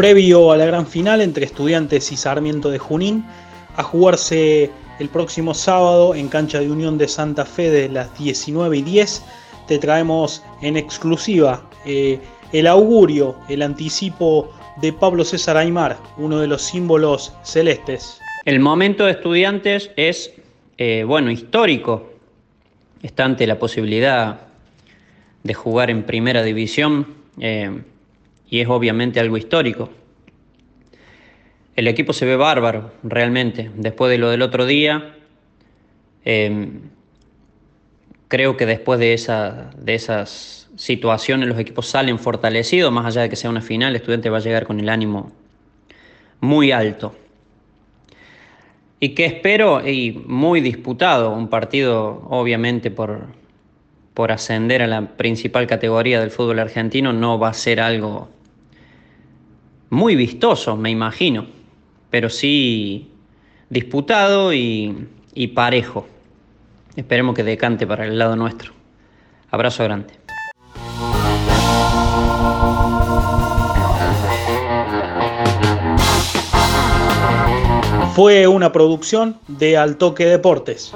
previo a la gran final entre Estudiantes y Sarmiento de Junín, a jugarse el próximo sábado en cancha de Unión de Santa Fe de las 19 y 10. Te traemos en exclusiva eh, el augurio, el anticipo de Pablo César Aymar, uno de los símbolos celestes. El momento de estudiantes es, eh, bueno, histórico. Está ante la posibilidad de jugar en primera división eh, y es obviamente algo histórico. El equipo se ve bárbaro, realmente. Después de lo del otro día, em, creo que después de, esa, de esas situaciones los equipos salen fortalecidos, más allá de que sea una final, el estudiante va a llegar con el ánimo muy alto. Y que espero, y muy disputado, un partido obviamente por, por ascender a la principal categoría del fútbol argentino, no va a ser algo muy vistoso, me imagino, pero sí disputado y, y parejo. Esperemos que decante para el lado nuestro. Abrazo grande. Fue una producción de Altoque Deportes.